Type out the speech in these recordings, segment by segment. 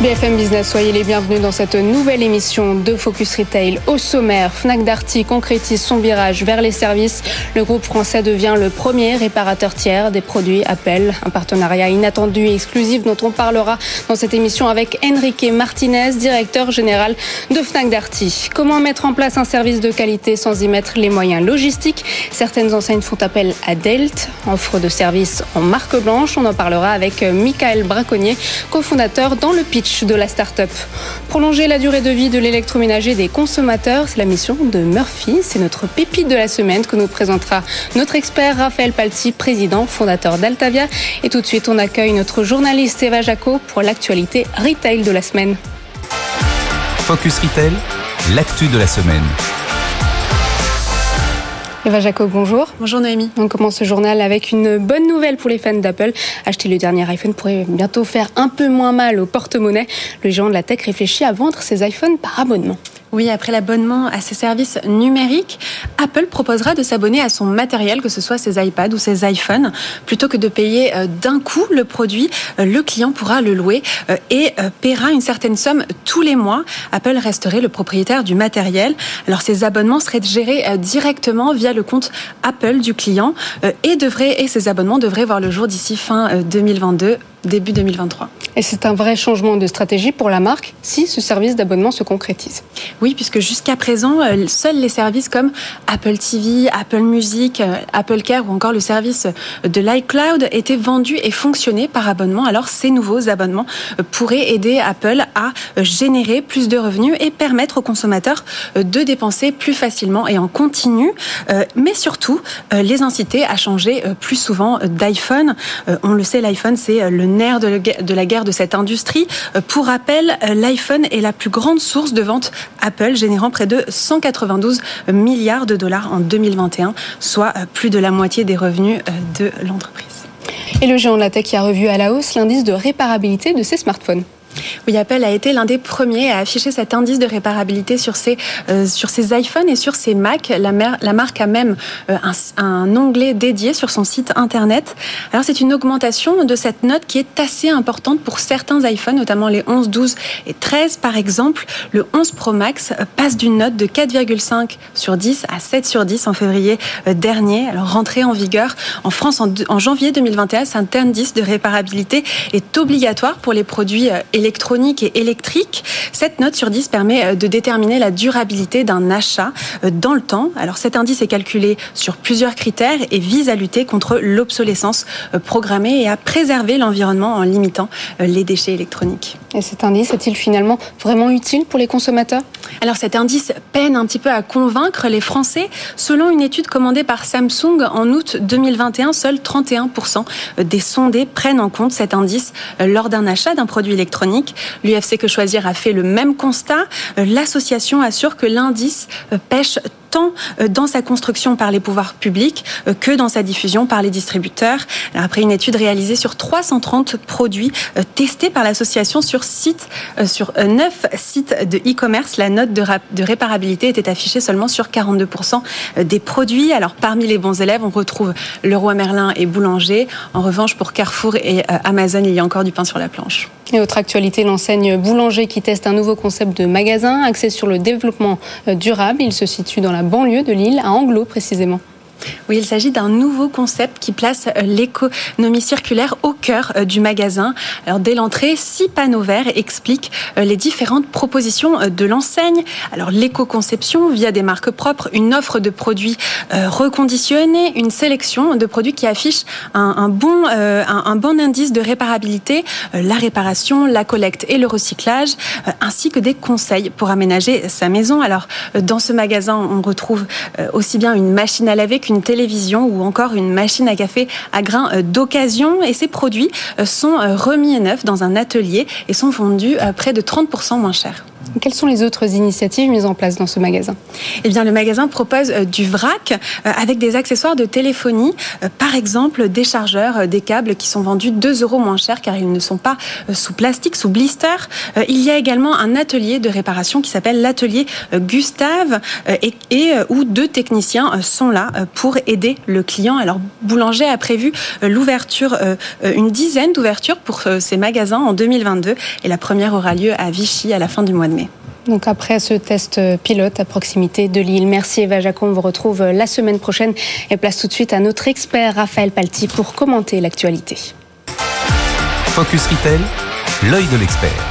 BFM Business, soyez les bienvenus dans cette nouvelle émission de Focus Retail. Au sommaire, Fnac Darty concrétise son virage vers les services. Le groupe français devient le premier réparateur tiers des produits Apple. Un partenariat inattendu et exclusif dont on parlera dans cette émission avec Enrique Martinez, directeur général de Fnac Darty. Comment mettre en place un service de qualité sans y mettre les moyens logistiques? Certaines enseignes font appel à Delt, offre de services en marque blanche. On en parlera avec Michael Braconnier, cofondateur dans le pitch de la start-up. Prolonger la durée de vie de l'électroménager des consommateurs, c'est la mission de Murphy. C'est notre pépite de la semaine que nous présentera notre expert Raphaël Palti, président, fondateur d'Altavia. Et tout de suite, on accueille notre journaliste Eva Jaco pour l'actualité retail de la semaine. Focus Retail, l'actu de la semaine. Eva Jacob, bonjour. Bonjour Noémie. On commence ce journal avec une bonne nouvelle pour les fans d'Apple. Acheter le dernier iPhone pourrait bientôt faire un peu moins mal au porte-monnaie. Le géant de la tech réfléchit à vendre ses iPhones par abonnement. Oui, après l'abonnement à ses services numériques, Apple proposera de s'abonner à son matériel, que ce soit ses iPads ou ses iPhones. Plutôt que de payer euh, d'un coup le produit, euh, le client pourra le louer euh, et paiera une certaine somme tous les mois. Apple resterait le propriétaire du matériel. Alors ces abonnements seraient gérés directement via le compte Apple du client et, devraient, et ces abonnements devraient voir le jour d'ici fin 2022 début 2023. Et c'est un vrai changement de stratégie pour la marque si ce service d'abonnement se concrétise. Oui, puisque jusqu'à présent, euh, seuls les services comme Apple TV, Apple Music, euh, Apple Care ou encore le service de l'iCloud étaient vendus et fonctionnaient par abonnement. Alors ces nouveaux abonnements euh, pourraient aider Apple à générer plus de revenus et permettre aux consommateurs de dépenser plus facilement et en continu, mais surtout les inciter à changer plus souvent d'iPhone. On le sait, l'iPhone c'est le nerf de la guerre de cette industrie. Euh, pour rappel, euh, l'iPhone est la plus grande source de vente Apple, générant près de 192 milliards de dollars en 2021, soit euh, plus de la moitié des revenus de l'entreprise. Et le géant de la tech a revu à la hausse l'indice de réparabilité de ses smartphones. Oui, Apple a été l'un des premiers à afficher cet indice de réparabilité sur ses, euh, sur ses iPhones et sur ses Mac. La, marque a même euh, un, un, onglet dédié sur son site internet. Alors c'est une augmentation de cette note qui est assez importante pour certains iPhones, notamment les 11, 12 et 13 par exemple. Le 11 Pro Max passe d'une note de 4,5 sur 10 à 7 sur 10 en février euh, dernier. Alors rentrée en vigueur en France en, en janvier 2021, cet indice de réparabilité est obligatoire pour les produits électroniques électronique et électrique. Cette note sur 10 permet euh, de déterminer la durabilité d'un achat euh, dans le temps. Alors cet indice est calculé sur plusieurs critères et vise à lutter contre l'obsolescence euh, programmée et à préserver l'environnement en limitant les déchets électroniques. Et cet indice est-il finalement vraiment utile pour les consommateurs? Alors cet indice peine un petit peu à convaincre les Français. Selon une étude commandée par Samsung en août 2021, seuls 31% des sondés prennent en compte cet indice lors d'un achat d'un produit électronique. L'UFC Que Choisir a fait le même constat. Euh, l'association assure que l'indice euh, pêche tant euh, dans sa construction par les pouvoirs publics euh, que dans sa diffusion par les distributeurs. après une étude réalisée sur 330 produits euh, testés par l'association sur site, sur 9 sites de e-commerce, la note de, de réparabilité était affichée seulement sur 42% des produits. Alors parmi les bons élèves, on retrouve Leroy Merlin et Boulanger. En revanche, pour Carrefour et Amazon, il y a encore du pain sur la planche. Et autre actualité, l'enseigne Boulanger qui teste un nouveau concept de magasin axé sur le développement durable. Il se situe dans la banlieue de Lille, à Anglo précisément. Oui, il s'agit d'un nouveau concept qui place euh, l'économie circulaire au cœur euh, du magasin. Alors dès l'entrée, six panneaux verts expliquent euh, les différentes propositions de l'enseigne. Alors l'éco-conception via des marques propres, une offre de produits reconditionnés, une sélection de produits qui affichent un, bon, indice de réparabilité, la réparation, la collecte et le recyclage, ainsi que des conseils pour aménager sa maison. Alors dans ce magasin, on retrouve aussi bien une machine à laver une télévision ou encore une machine à café à grains euh, d'occasion. Et ces produits euh, sont euh, remis neufs dans un atelier et sont vendus près de 30% moins cher. Quelles sont les autres initiatives mises en place dans ce magasin Eh bien, le magasin propose euh, du vrac euh, avec des accessoires de téléphonie, euh, par exemple des chargeurs, des câbles qui sont vendus 2 euros moins cher car ils ne sont pas sous plastique, sous blister. Il y a également un atelier de réparation qui s'appelle l'atelier Gustave et, où deux techniciens sont là pour aider le client. Alors, Boulanger a prévu l'ouverture, une dizaine d'ouvertures pour ces magasins en 2022 et la première aura lieu à Vichy à la fin du mois de mai. Donc après ce test pilote à proximité de Lille. Merci Eva Jacon, on vous retrouve la semaine prochaine et place tout de suite à notre expert Raphaël Palti pour commenter l'actualité. Focus Retail, l'œil de l'expert.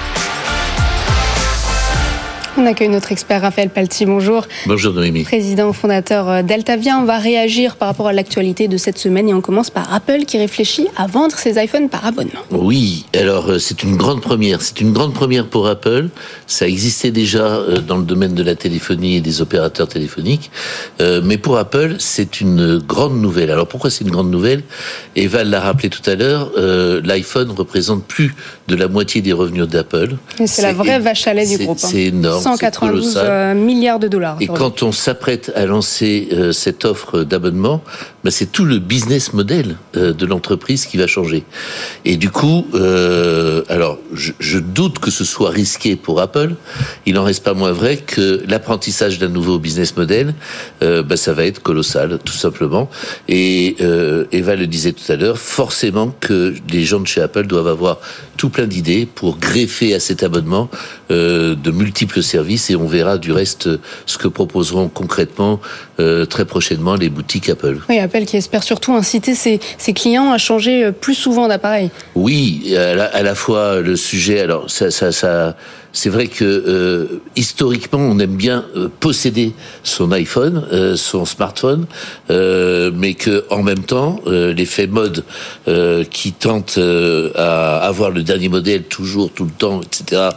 On accueille notre expert Raphaël Palti. Bonjour. Bonjour Noémie. Président fondateur euh, d'Altavia. On va réagir par rapport à l'actualité de cette semaine et on commence par Apple qui réfléchit à vendre ses iPhones par abonnement. Oui, alors euh, c'est une grande première. C'est une grande première pour Apple. Ça existait déjà euh, dans le domaine de la téléphonie et des opérateurs téléphoniques. Mais pour Apple, c'est une grande nouvelle. Alors pourquoi c'est une grande nouvelle? Eva l'a rappelé tout à l'heure, l'iPhone représente plus de la moitié des revenus d'Apple. C'est la vraie vache à lait du groupe. Hein. C'est énorme. 192 euh, milliards de dollars. Et quand on s'apprête à lancer euh, cette offre d'abonnement, ben c'est tout le business model euh, de l'entreprise qui va changer. Et du coup, alors je, je, doute que ce soit risqué pour Apple. Il n'en reste pas moins vrai que l'apprentissage d'un nouveau business model, ben ça va être colossal, tout simplement. Et Eva le disait tout à l'heure, forcément que les gens de chez Apple doivent avoir tout plein d'idées pour greffer à cet abonnement de multiples services et on verra du reste ce que proposeront concrètement euh, très prochainement les boutiques Apple. Oui, Apple qui espère surtout inciter ses, clients à changer euh, plus souvent d'appareil. Oui, à la, fois le sujet, alors ça, ça, ça c'est vrai que euh, historiquement, on aime bien euh, posséder son iPhone, euh, son smartphone, mais que en même temps, l'effet mode qui tente à avoir le dernier modèle toujours, tout le temps, etc.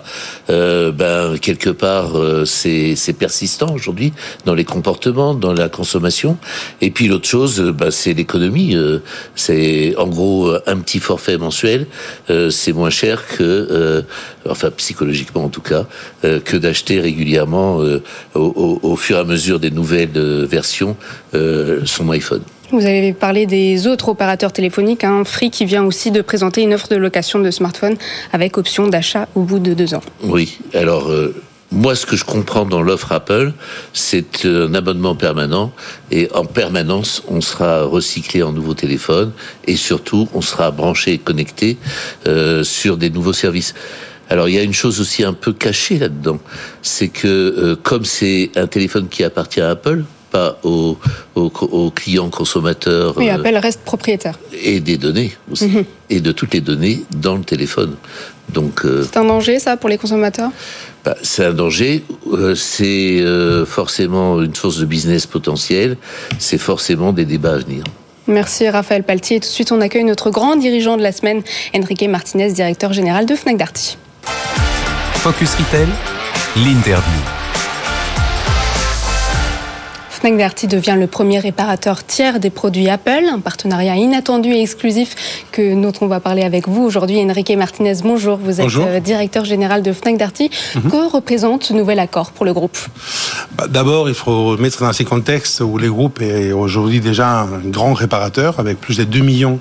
ben quelque part, c'est persistant aujourd'hui dans les comportements, dans la consommation. Et puis l'autre chose, ben, c'est l'économie. c'est en gros un petit forfait mensuel, c'est moins cher que, enfin psychologiquement en tout cas, euh, que d'acheter régulièrement euh, au, fur et à mesure des nouvelles euh, versions son iPhone. Vous avez parlé des autres opérateurs téléphoniques, hein, Free qui vient aussi de présenter une offre de location de smartphone avec option d'achat au bout de deux ans. Oui, alors moi, ce que je comprends dans l'offre Apple, c'est un abonnement permanent et en permanence, on sera recyclé en nouveaux téléphones et surtout, on sera branché et connecté sur des nouveaux services. Alors il y a une chose aussi un peu cachée là-dedans, c'est que euh, comme c'est un téléphone qui appartient à Apple, pas aux, clients consommateurs. Oui, euh, Apple reste propriétaire. Et des données aussi. Mhm. Et de toutes les données dans le téléphone. Donc. Euh, c'est un danger, ça, pour les consommateurs? Bah, C'est un danger. c'est forcément une source de business potentiel. C'est forcément des débats à venir. Merci Raphaël Paltier. tout de suite, on accueille notre grand dirigeant de la semaine, Enrique Martinez, directeur général de Fnac Darty. Focus Retail, l'interview. Fnac Darty devient le premier réparateur tiers des produits Apple, un partenariat inattendu et exclusif que dont on va parler avec vous aujourd'hui. Enrique Martinez, bonjour. Vous êtes euh, directeur général de Fnac Darty. Mhm. Que représente ce nouvel accord pour le groupe? Bah, D'abord, il faut mettre dans ces contextes où les groupes est aujourd'hui déjà un grand réparateur avec plus de 2 millions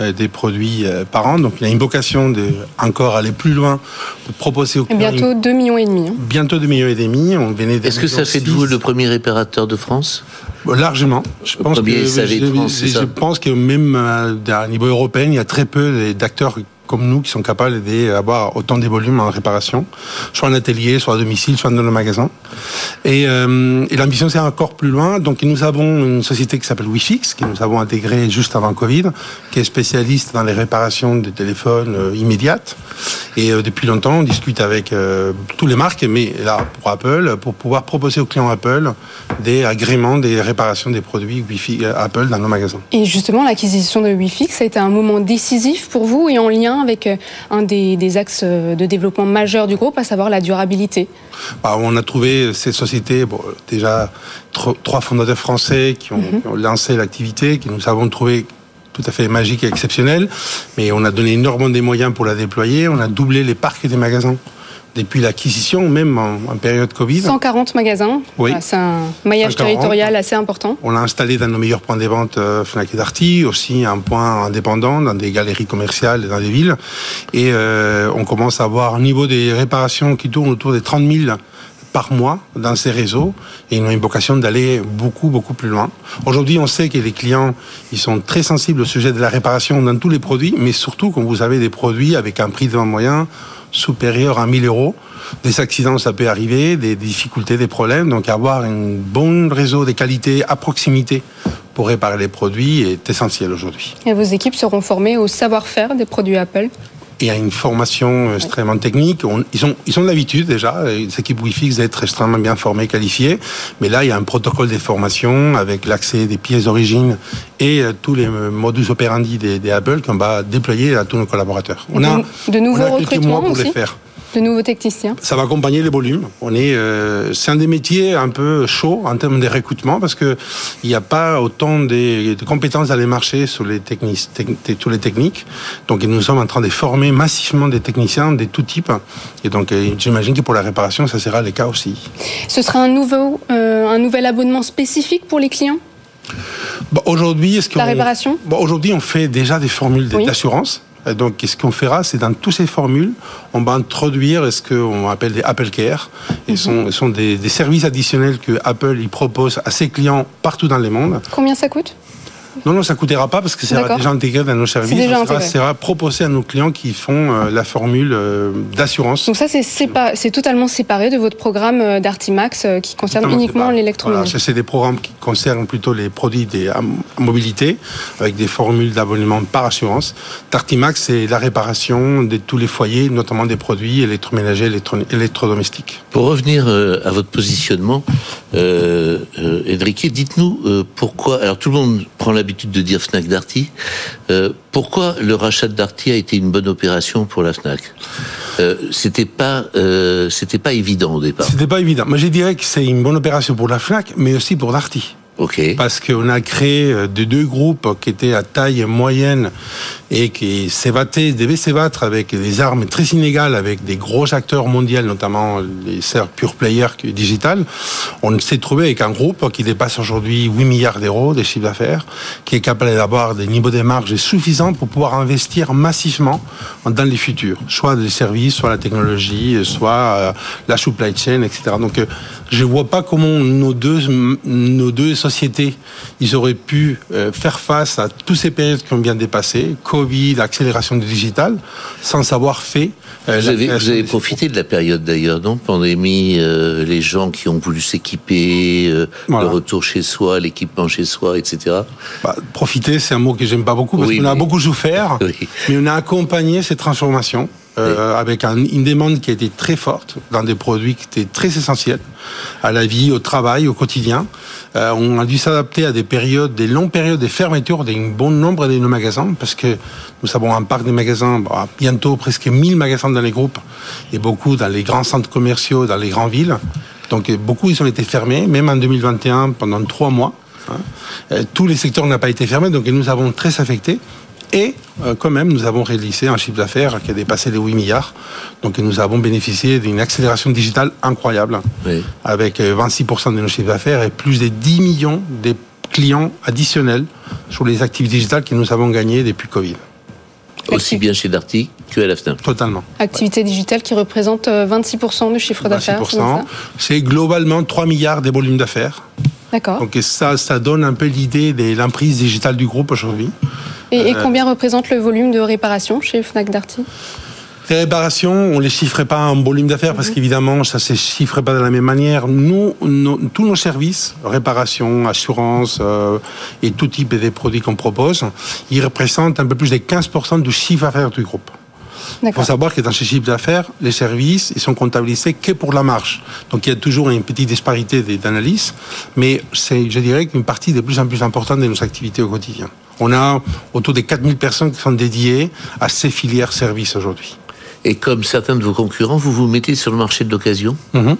des produits euh, par an. Donc il y a une vocation de encore aller plus loin pour proposer aux clients. Bientôt 2 millions et demi. Hein. Bientôt 2 millions et demi. On venait Est-ce que ça fait de vous le premier réparateur de France? Largement. Je pense, que, je, je pense que même euh, à niveau européen, il y a très peu d'acteurs comme nous qui sont capables d'avoir autant de volumes en réparation, soit en atelier, soit à domicile, soit dans le magasin. Et, euh, et l'ambition, c'est encore plus loin. Donc, nous avons une société qui s'appelle WeFix, que nous avons intégrée juste avant Covid, qui est spécialiste dans les réparations des téléphones euh, immédiates. Et euh, depuis longtemps, on discute avec tous les marques, mais là, pour Apple, pour pouvoir proposer aux clients Apple des agréments, des réparations des produits Wi-Fi Apple dans nos magasins. Et justement, l'acquisition de WeFix, ça a été un moment décisif pour vous et en lien avec euh, un des, axes euh, de développement majeurs du groupe, à savoir la durabilité. Bah, On a trouvé ces sociétés, bon, déjà trois fondateurs français qui ont, mhm. qui ont lancé l'activité, qui nous avons trouvé tout à fait magique et exceptionnel, mais on a donné énormément des moyens pour la déployer, on a doublé les parcs des magasins depuis l'acquisition, même en, période Covid. 140 magasins, oui. c'est un maillage territorial assez important. On l'a installé dans nos meilleurs points de vente euh, Fnac et Darty, aussi un point indépendant dans des galeries commerciales dans des villes. Et euh, on commence à avoir un niveau des réparations qui tourne autour des 30 000 par mois dans ces réseaux et ils ont une vocation d'aller beaucoup, beaucoup plus loin. Aujourd'hui, on sait que les clients, ils sont très sensibles au sujet de la réparation dans tous les produits, mais surtout quand vous avez des produits avec un prix de vente moyen supérieur à 1000 euros. Des accidents, ça peut arriver, des difficultés, des problèmes. Donc avoir un bon réseau de qualité à proximité pour réparer les produits est essentiel aujourd'hui. Et vos équipes seront formées au savoir-faire des produits Apple? Il y a une formation extrêmement technique. ils ont, ils ont l'habitude déjà, les équipes Wi-Fi, d'être extrêmement bien formées, qualifiées. Mais là, il y a un protocole de formation avec l'accès des pièces d'origine et euh, tous les modus operandi des, Apple qu'on va déployer à tous nos collaborateurs. On a, de nouveaux recrutements pour les faire de nouveaux techniciens Ça va accompagner les volumes. On est, euh, c'est un des métiers un peu chaud en termes de recrutement parce que il n'y a pas autant de, compétences dans les marchés sur les techniques, tous les techniques. Donc nous sommes en train de former massivement des techniciens de tout type. Et donc euh, j'imagine que pour la réparation, ça sera le cas aussi. Ce sera un nouveau, euh, un nouvel abonnement spécifique pour les clients? Aujourd'hui, est-ce que la réparation? Aujourd'hui, on fait déjà des formules d'assurance. Donc, ce qu'on fera, c'est dans toutes ces formules, on va introduire ce qu'on appelle des Apple Care. Ce sont, sont des, des, services additionnels que Apple y propose à ses clients partout dans le monde. Combien ça coûte? Non, non, ça ne coûtera pas parce que ça sera déjà intégré dans nos services. Ça sera, sera, proposé à nos clients qui font euh, la formule euh, d'assurance. Donc ça, c'est totalement séparé de votre programme euh, d'Artimax qui concerne uniquement l'électroménager. Voilà, c'est des programmes qui concernent plutôt les produits des mobilité avec des formules d'abonnement par assurance. D'Artimax, c'est la réparation de tous les foyers, notamment des produits électroménagers, électro électrodomestiques. Pour revenir à votre positionnement, euh, dites-nous pourquoi. Alors tout le monde prend l'habitude de dire Fnac Darty. Euh, pourquoi le rachat Darty a été une bonne opération pour la Fnac? Euh, C'était pas, euh, pas évident au départ. C'était pas évident. Moi, je dirais que c'est une bonne opération pour la Fnac, mais aussi pour Darty. Parce qu'on a créé euh, de deux groupes qui étaient à taille moyenne et qui s'ébattaient, devaient s'ébattre avec des armes très inégales, avec des gros acteurs mondiaux, notamment les serres pure player digital. On s'est trouvé avec un groupe qui dépasse aujourd'hui 8 milliards d'euros de chiffre d'affaires, qui est capable d'avoir des niveaux de marge suffisants pour pouvoir investir massivement dans les futurs, soit les services, soit la technologie, soit euh, la supply chain, etc. Donc, euh, je vois pas comment nos deux, nos deux sociétés, ils auraient pu euh, faire face à toutes ces périodes qu'on vient de dépasser, Covid, accélération du digital, sans avoir fait. Euh, vous, avez, profité de la période d'ailleurs, non Pandémie, euh, les gens qui ont voulu s'équiper, le retour chez soi, l'équipement chez soi, etc. Bah, profiter, c'est un mot que j'aime pas beaucoup parce qu'on a beaucoup souffert, mais on a accompagné ces transformations. Euh, avec une demande qui a été très forte dans des produits qui étaient très essentiels à la vie, au travail, au quotidien. Euh, on a dû s'adapter à des périodes, des longues périodes de fermeture d'un bon nombre de nos magasins, parce que nous avons un parc de magasins, bah, bientôt presque 1000 magasins dans les groupes, et beaucoup dans les grands centres commerciaux, dans les grandes villes. Donc beaucoup, ils ont été fermés, même en 2021, pendant trois mois. Hein. Euh, tous les secteurs n'ont pas été fermés, donc nous avons très affecté. Et euh, quand même, nous avons réalisé un chiffre d'affaires qui a dépassé les 8 milliards. Donc nous avons bénéficié d'une accélération digitale incroyable, avec 26% euh, de nos chiffres d'affaires et plus de 10 millions de clients additionnels sur les activités digitales que nous avons gagnées depuis Covid. Aussi bien chez Darty que à la FNAC. Totalement. Activité digitale qui représente 26% euh, du chiffre d'affaires. C'est globalement 3 milliards des volumes d'affaires. D'accord. Donc ça, ça donne un peu l'idée de l'emprise digitale du groupe aujourd'hui. Et, euh, combien représente le volume de réparation chez Fnac Darty? Les réparations, on les chiffrait pas en volume d'affaires parce mhm. qu'évidemment, ça se chiffrait pas de la même manière. Nous, tous nos services, réparation, assurance euh, et tout type de produits qu'on propose, ils représentent un peu plus de 15% du chiffre d'affaires du groupe. Il faut savoir que dans ces chiffres d'affaires, les services, ils sont comptabilisés que pour la marge. Donc il y a toujours une petite disparité d'analyse, mais c'est, je dirais, qu'une partie de plus en plus importante de nos activités au quotidien. On a autour de 4000 personnes qui sont dédiées à ces filières services aujourd'hui. Et comme certains de vos concurrents, vous vous mettez sur le marché de l'occasion mhm.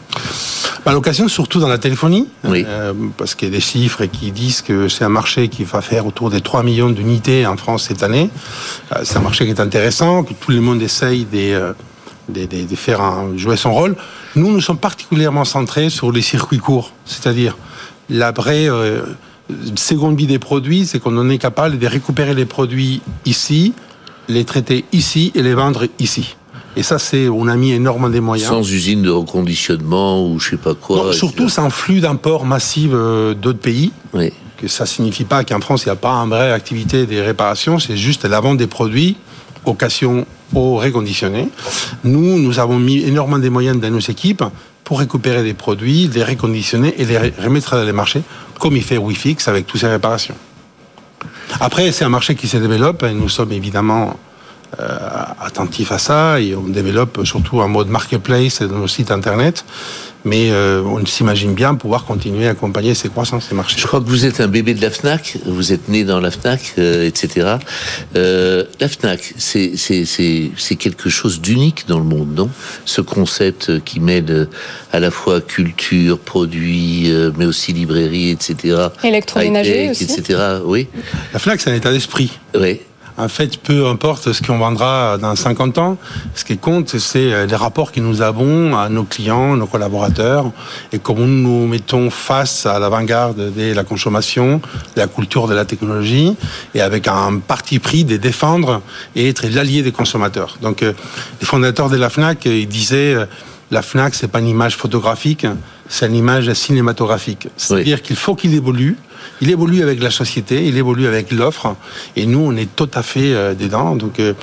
bah, L'occasion, surtout dans la téléphonie, euh, parce qu'il y a des chiffres qui disent que c'est un marché qui va faire autour de 3 millions d'unités en France cette année. Euh, c'est un marché qui est intéressant, que tout le monde essaye de, de, de, faire un, jouer son rôle. Nous, nous sommes particulièrement centrés sur les circuits courts, c'est-à-dire la vraie euh, seconde vie des produits, c'est qu'on en est capable de récupérer les produits ici, les traiter ici et les vendre ici. Et ça, c'est, on a mis énormément des moyens. Sans usine de reconditionnement ou je sais pas quoi. surtout sans flux d'import massif euh, d'autres pays. Oui. Que ça signifie pas qu'en France, il n'y a pas une vraie activité des réparations, c'est juste la vente des produits, occasion au réconditionné. Nous, nous avons mis énormément des moyens dans nos équipes pour récupérer des produits, les réconditionner et les remettre dans les marchés, comme il fait WiFix avec toutes ces réparations. Après, c'est un marché qui se développe et nous sommes évidemment euh, attentifs à ça et on développe surtout un mode marketplace dans nos sites internet mais euh, on s'imagine bien pouvoir continuer à accompagner ces croissances, ces marchés. Je crois que vous êtes un bébé de la FNAC, vous êtes né dans la FNAC, euh, etc. Euh, la FNAC, c'est quelque chose d'unique dans le monde, non? Ce concept qui mêle à la fois culture, produits, mais aussi librairie, etc. Électroménager aussi. etc. Oui. La FNAC, c'est un état d'esprit. Oui. En fait, peu importe ce qu'on vendra dans 50 ans, ce qui compte, c'est euh, les rapports que nous avons à nos clients, nos collaborateurs, et comment nous nous mettons face à l'avant-garde de la consommation, de la culture de la technologie, et avec un parti pris de défendre et être l'allié des consommateurs. Donc, euh, les fondateurs de la FNAC, ils disaient, euh, la FNAC, c'est pas une image photographique, c'est une image cinématographique. C'est-à-dire qu'il faut qu'il évolue, il évolue avec la société, il évolue avec l'offre, et nous, on est tout à fait euh, dedans. Donc, euh,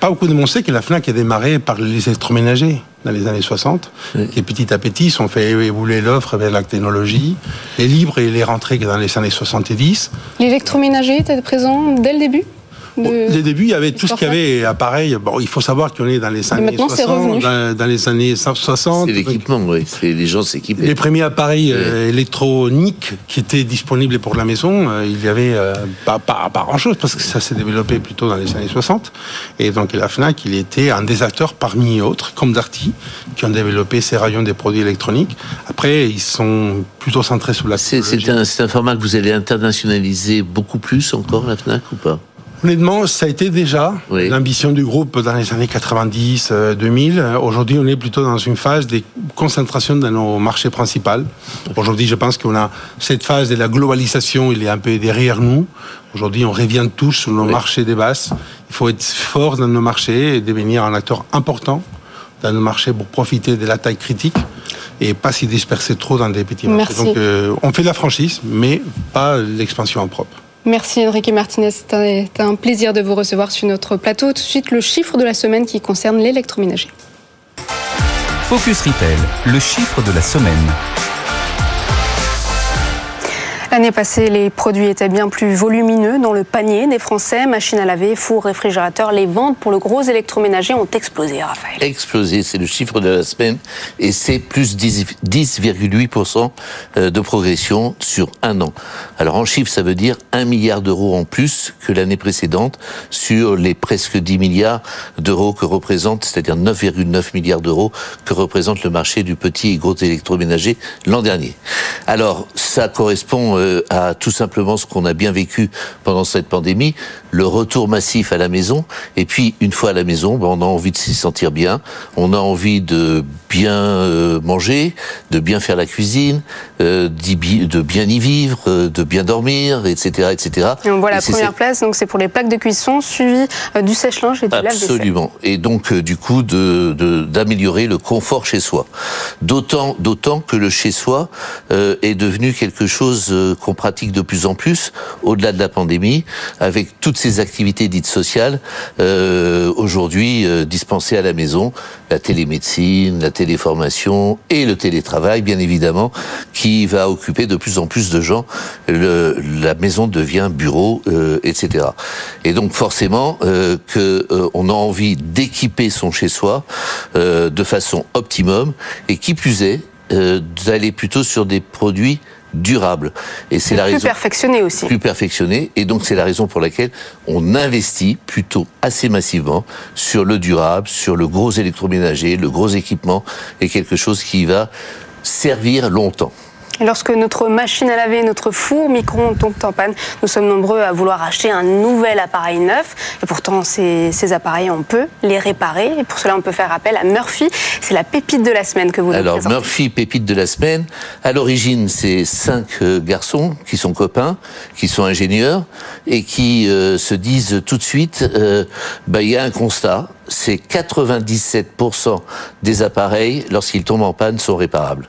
pas beaucoup de monde sait que la FNAC a démarré par les électroménagers dans les années 60, qui petit à petit sont fait évoluer l'offre vers la technologie, les libres et les rentrées dans les années 70. L'électroménager était présent dès le début? De... Au début, il y avait tout ce qu'il y avait appareil. Bon, il faut savoir qu'on est dans les années 60, dans, les années 60. C'est l'équipement, oui. C'est les gens s'équipaient. Les premiers appareils euh, électroniques qui étaient disponibles pour la maison, euh, il y avait euh, pas, pas, pas grand-chose parce que ça s'est développé plutôt dans les années 60. Et donc la Fnac, il était un des acteurs parmi autres, comme Darty, qui ont développé ces rayons des produits électroniques. Après, ils sont plutôt centrés sur la. C'est un, un format que vous allez internationaliser beaucoup plus encore la Fnac ou pas? Honnêtement, ça a été déjà l'ambition du groupe dans les années 90, 2000. Euh, Aujourd'hui, on est plutôt dans une phase de concentration dans nos marchés principaux. Aujourd'hui, je pense qu'on a cette phase de la globalisation, il est un peu derrière nous. Aujourd'hui, on revient tous sur nos marchés des basses. Il faut être fort dans nos marchés et devenir un acteur important dans nos marchés pour profiter de la taille critique et pas s'y disperser trop dans des petits marchés. Donc, euh, on fait de la franchise, mais pas l'expansion en propre. Merci Enrique Martinez, c'était un plaisir de vous recevoir sur notre plateau. Tout de suite, le chiffre de la semaine qui concerne l'électroménager. Focus Retail, le chiffre de la semaine. L'année passée, les produits étaient bien plus volumineux dans le panier des Français. Machines à laver, fours, réfrigérateurs, les ventes pour le gros électroménager ont explosé, Raphaël. Explosé, c'est le chiffre de la semaine et c'est plus 10,8% euh, de progression sur un an. Alors en chiffre, ça veut dire 1 milliard d'euros en plus que l'année précédente sur les presque 10 milliards d'euros que représente, c'est-à-dire 9,9 milliards d'euros que représente le marché du petit et gros électroménager l'an dernier. Alors ça correspond euh, euh, à tout simplement ce qu'on a bien vécu pendant cette pandémie, le retour massif à la maison. Et puis, une fois à la maison, ben, on a envie de s'y sentir bien, on a envie de bien euh, manger, de bien faire la cuisine, euh, de bien y vivre, de bien dormir, etc., etc. Et on voit la première place, donc c'est pour les plaques de cuisson, suivi du sèche-linge et du lave-vaisselle. Absolument. Et donc, du coup, de d'améliorer le confort chez soi. D'autant, d'autant que le chez soi est devenu quelque chose qu'on pratique de plus en plus au-delà de la pandémie, avec toutes ces activités dites sociales euh, aujourd'hui euh, dispensées à la maison, la télémédecine, la téléformation et le télétravail, bien évidemment, qui va occuper de plus en plus de gens. La maison devient bureau, euh, etc. Et donc forcément que on a envie d'équiper son chez-soi de façon optimum et qui plus est d'aller plutôt sur des produits durable. Et c'est la raison. Plus perfectionné aussi. Plus perfectionné. Et donc, c'est la raison pour laquelle on investit plutôt assez massivement sur le durable, sur le gros électroménager, le gros équipement, et quelque chose qui va servir longtemps. Lorsque notre machine à laver, notre four, micro-ondes tombent en panne, nous sommes nombreux à vouloir acheter un nouvel appareil neuf. Et pourtant, ces, ces appareils, on peut les réparer. Et pour cela, on peut faire appel à Murphy. C'est la pépite de la semaine que vous nous Alors, Murphy, pépite de la semaine. À l'origine, c'est cinq euh, garçons qui sont copains, qui sont ingénieurs et qui euh, se disent tout de suite, euh, bah, il y a un constat c'est 97% des appareils, lorsqu'ils tombent en panne, sont réparables.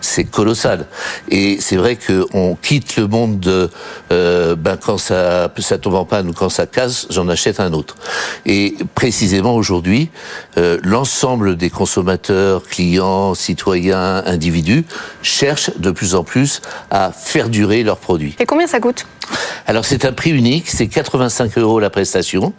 C'est colossal. Et c'est vrai qu'on quitte le monde de euh, ben quand ça, ça tombe en panne ou quand ça casse, j'en achète un autre. Et précisément aujourd'hui, euh, l'ensemble des consommateurs, clients, citoyens, individus cherchent de plus en plus à faire durer leurs produits. Et combien ça coûte? Alors c'est un prix unique, c'est 85 euros la prestation,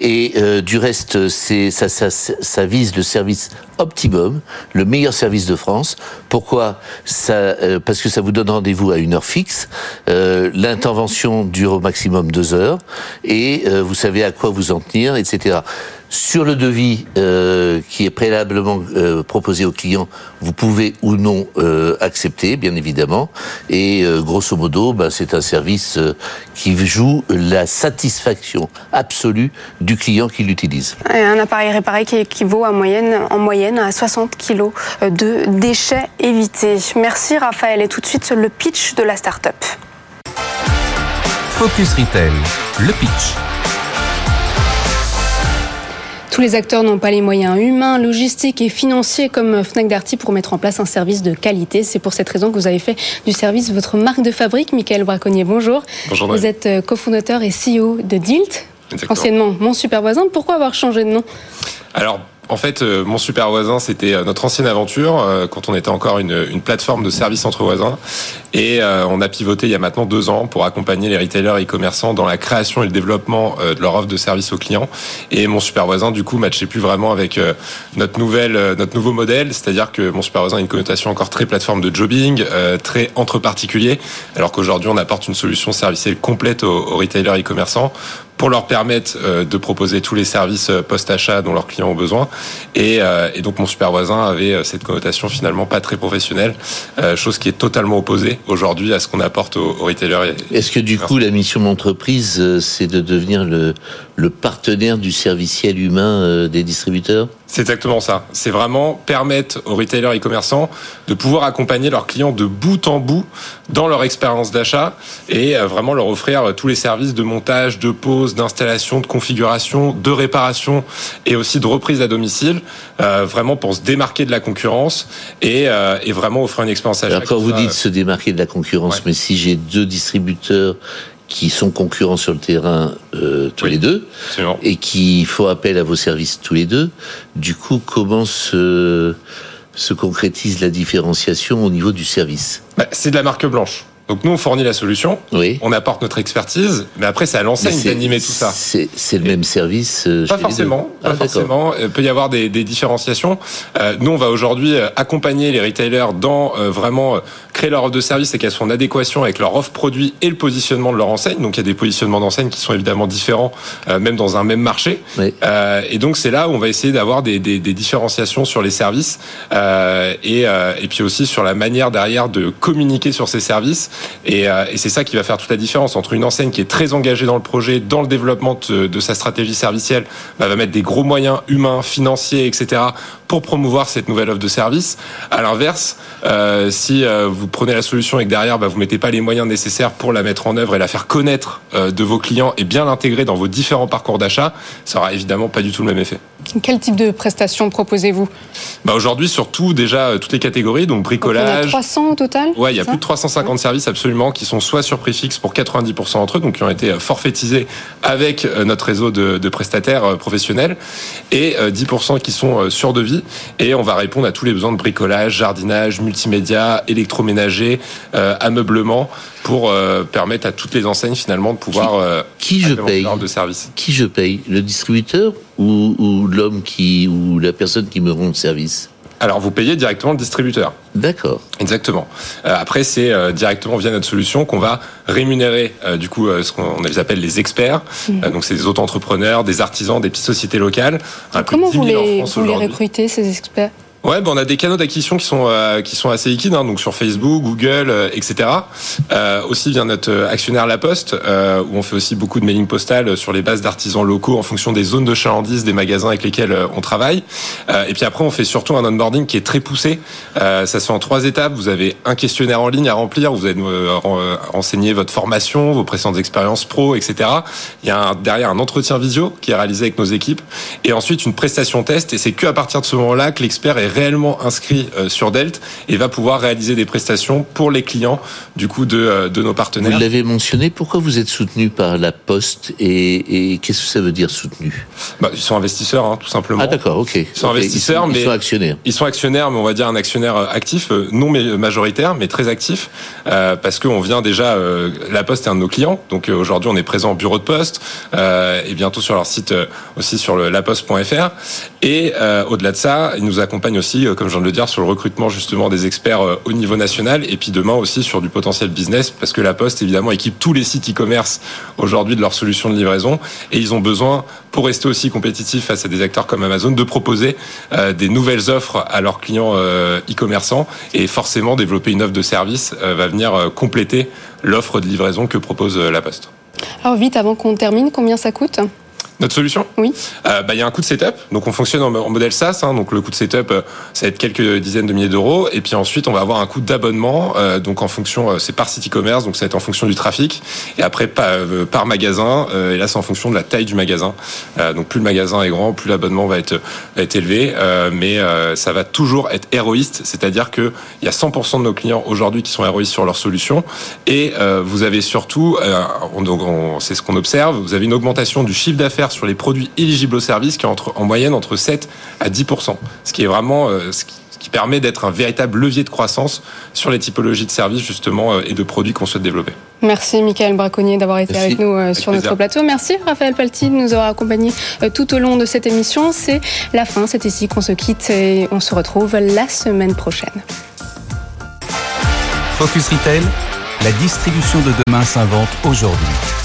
et euh, du reste, c'est ça, ça, vise le service optimum, le meilleur service de France. Pourquoi ça, euh, Parce que ça vous donne rendez-vous à une heure fixe. Euh, L'intervention dure au maximum deux heures, et euh, vous savez à quoi vous en tenir, etc. Sur le devis euh, qui est préalablement euh, proposé au client, vous pouvez ou non euh, accepter, bien évidemment. Et grosso modo, ben, c'est un service qui joue la satisfaction absolue du client qui l'utilise. Un appareil réparé qui équivaut en moyenne, en moyenne à 60 kg de déchets évités. Merci Raphaël. Et tout de suite, le pitch de la start-up. Focus Retail, le pitch. Tous les acteurs n'ont pas les moyens humains, logistiques et financiers comme Fnac Darty pour mettre en place un service de qualité. C'est pour cette raison que vous avez fait du service votre marque de fabrique. Michael Braconnier, bonjour. Bonjour. Vous êtes euh, cofondateur et CEO de Dilt, anciennement mon super voisin. Pourquoi avoir changé de nom? Alors, en fait, euh, mon super voisin, c'était euh, notre ancienne aventure euh, quand on était encore une, plateforme de services entre voisins. Et on a pivoté il y a maintenant deux ans pour accompagner les retailers et commerçants dans la création et le développement de leur offre de services aux clients. Et mon super voisin, du coup, matchait plus vraiment avec notre nouvelle, notre nouveau modèle. C'est-à-dire que mon super voisin a une connotation encore très plateforme de jobbing, très entre particuliers, alors qu'aujourd'hui, on apporte une solution servicielle complète aux, aux retailers et commerçants pour leur permettre euh, de proposer tous les services euh, post-achat dont leurs clients ont besoin. Et, euh, et, donc mon super voisin avait cette connotation finalement pas très professionnelle, chose qui est totalement opposée aujourd'hui à ce qu'on apporte aux, aux retailers. Est-ce que du coup la mission d'entreprise, c'est de devenir le, le partenaire du serviciel humain des distributeurs? C'est exactement ça. C'est vraiment permettre aux retailers et commerçants de pouvoir accompagner leurs clients de bout en bout dans leur expérience d'achat et euh, vraiment leur offrir euh, tous les services de montage, de pose, d'installation, de configuration, de réparation et aussi de reprise à domicile, euh, vraiment pour se démarquer de la concurrence et, vraiment offrir une expérience achat. Quand vous dites se démarquer de la concurrence, mais si j'ai deux distributeurs qui sont concurrents sur le terrain euh, tous les deux et qui font appel à vos services tous les deux. Du coup, comment se, se concrétise la différenciation au niveau du service? Bah, C'est de la marque blanche. Donc nous, on fournit la solution, oui. on apporte notre expertise, mais après, c'est à l'enseigne d'animer tout ça. C'est le même service euh, Pas forcément, pas ah, forcément. Il peut y avoir des, des différenciations. Euh, nous, on va aujourd'hui euh, accompagner les retailers dans euh, vraiment créer leur offre de service et qu'elles soient en adéquation avec leur offre produit et le positionnement de leur enseigne. Donc il y a des positionnements d'enseigne qui sont évidemment différents, même dans un même marché. Oui. et donc c'est là où on va essayer d'avoir des, des, des, différenciations sur les services et, et puis aussi sur la manière derrière de communiquer sur ces services euh, et, c'est ça qui va faire toute la différence entre une enseigne qui est très engagée dans le projet, dans le développement de, sa stratégie servicielle, bah, va mettre des gros moyens humains, financiers, etc. pour promouvoir cette nouvelle offre de service. À l'inverse, euh, si euh, vous prenez la solution et que derrière bah, vous mettez pas les moyens nécessaires pour la mettre en œuvre et la faire connaître de vos clients et bien l'intégrer dans vos différents parcours d'achat, ça aura évidemment pas du tout le même effet. Quel type de prestations proposez-vous? Bah Aujourd'hui, surtout déjà toutes les catégories, donc bricolage. 300 au total Ouais, il y a plus de 350 services absolument qui sont soit sur prix fixe pour 90% d'entre eux, donc qui ont été forfaitisés avec euh, notre réseau de, de prestataires euh, professionnels, et 10% euh, qui sont sur devis. Et on va répondre à tous les besoins de bricolage, jardinage, multimédia, électroménager, ameublement, pour permettre à toutes les enseignes finalement de pouvoir qui, qui je paye de service. Qui je paye? Le distributeur ou, ou l'homme qui ou la personne qui me rend le service? Alors, vous payez directement le distributeur. D'accord. Exactement. Euh, après, c'est euh, directement via notre solution qu'on va rémunérer, euh, du coup, ce qu'on les appelle les experts. Mmh. donc, c'est des auto-entrepreneurs, des artisans, des petites sociétés locales. comment vous, les, vous les recrutez, ces experts? Ouais, ben on a des canaux d'acquisition qui sont euh, qui sont assez liquides, hein, donc sur Facebook, Google, euh, etc. Euh, aussi via notre actionnaire La Poste, euh, où on fait aussi beaucoup de mailing postal sur les bases d'artisans locaux en fonction des zones de chalandise des magasins avec lesquels on travaille. et puis après, on fait surtout un onboarding qui est très poussé. ça se fait en trois étapes. Vous avez un questionnaire en ligne à remplir, vous allez renseigner votre formation, vos précédentes expériences pro, etc. Il y a un, derrière un entretien visio qui est réalisé avec nos équipes, et ensuite une prestation test. Et c'est que à partir de ce moment-là que l'expert est réellement inscrit euh, sur Delt et va pouvoir réaliser des prestations pour les clients du coup de, euh, de nos partenaires. Vous l'avez mentionné, pourquoi vous êtes soutenu par la Poste et, qu'est-ce que ça veut dire soutenu? Bah, Ils sont investisseurs, hein, tout simplement. Ah d'accord, ok. Ils sont investisseurs, mais ils sont actionnaires. Ils sont actionnaires, mais on va dire un actionnaire euh, actif, non majoritaire, mais très actif, euh, parce qu'on vient déjà. la Poste est un de nos clients, donc aujourd'hui on est présent au bureau de poste et bientôt sur leur site aussi sur le laposte.fr. Et au-delà de ça, ils nous accompagnent aussi euh, comme je viens de le dire, sur le recrutement justement des experts euh, au niveau national et puis demain aussi sur du potentiel business parce que la Poste évidemment équipe tous les sites e-commerce aujourd'hui de leurs solutions de livraison et ils ont besoin pour rester aussi compétitifs face à des acteurs comme Amazon de proposer euh, des nouvelles offres à leurs clients e-commerçants et forcément développer une offre de service va venir compléter l'offre de livraison que propose la Poste. Alors vite avant qu'on termine, combien ça coûte? Notre solution Oui. Euh, bah, il y a un coût de setup. Donc, on fonctionne en, modèle SaaS. Hein, donc, le coût de setup, euh, ça va être quelques dizaines de milliers d'euros. Et puis ensuite, on va avoir un coût d'abonnement. Euh, donc, en fonction, c'est par site e-commerce. Donc, ça va être en fonction du trafic. Et après, par, par magasin. et là, c'est en fonction de la taille du magasin. donc, plus le magasin est grand, plus l'abonnement va être, va être élevé. mais ça va toujours être héroïste. C'est-à-dire qu'il y a 100% de nos clients aujourd'hui qui sont héroïstes sur leur solution. Et vous avez surtout, on, on, c'est ce qu'on observe, vous avez une augmentation du chiffre d'affaires sur les produits éligibles au service qui est entre, en moyenne entre 7 à 10 ce qui est vraiment euh, ce, qui, permet d'être un véritable levier de croissance sur les typologies de services justement euh, et de produits qu'on souhaite développer. Merci Michael Braconnier d'avoir été avec nous euh, sur notre plateau. Merci Raphaël Palti de nous avoir accompagnés tout au long de cette émission. C'est la fin, c'est ici qu'on se quitte et on se retrouve la semaine prochaine. Focus Retail, la distribution de demain s'invente aujourd'hui.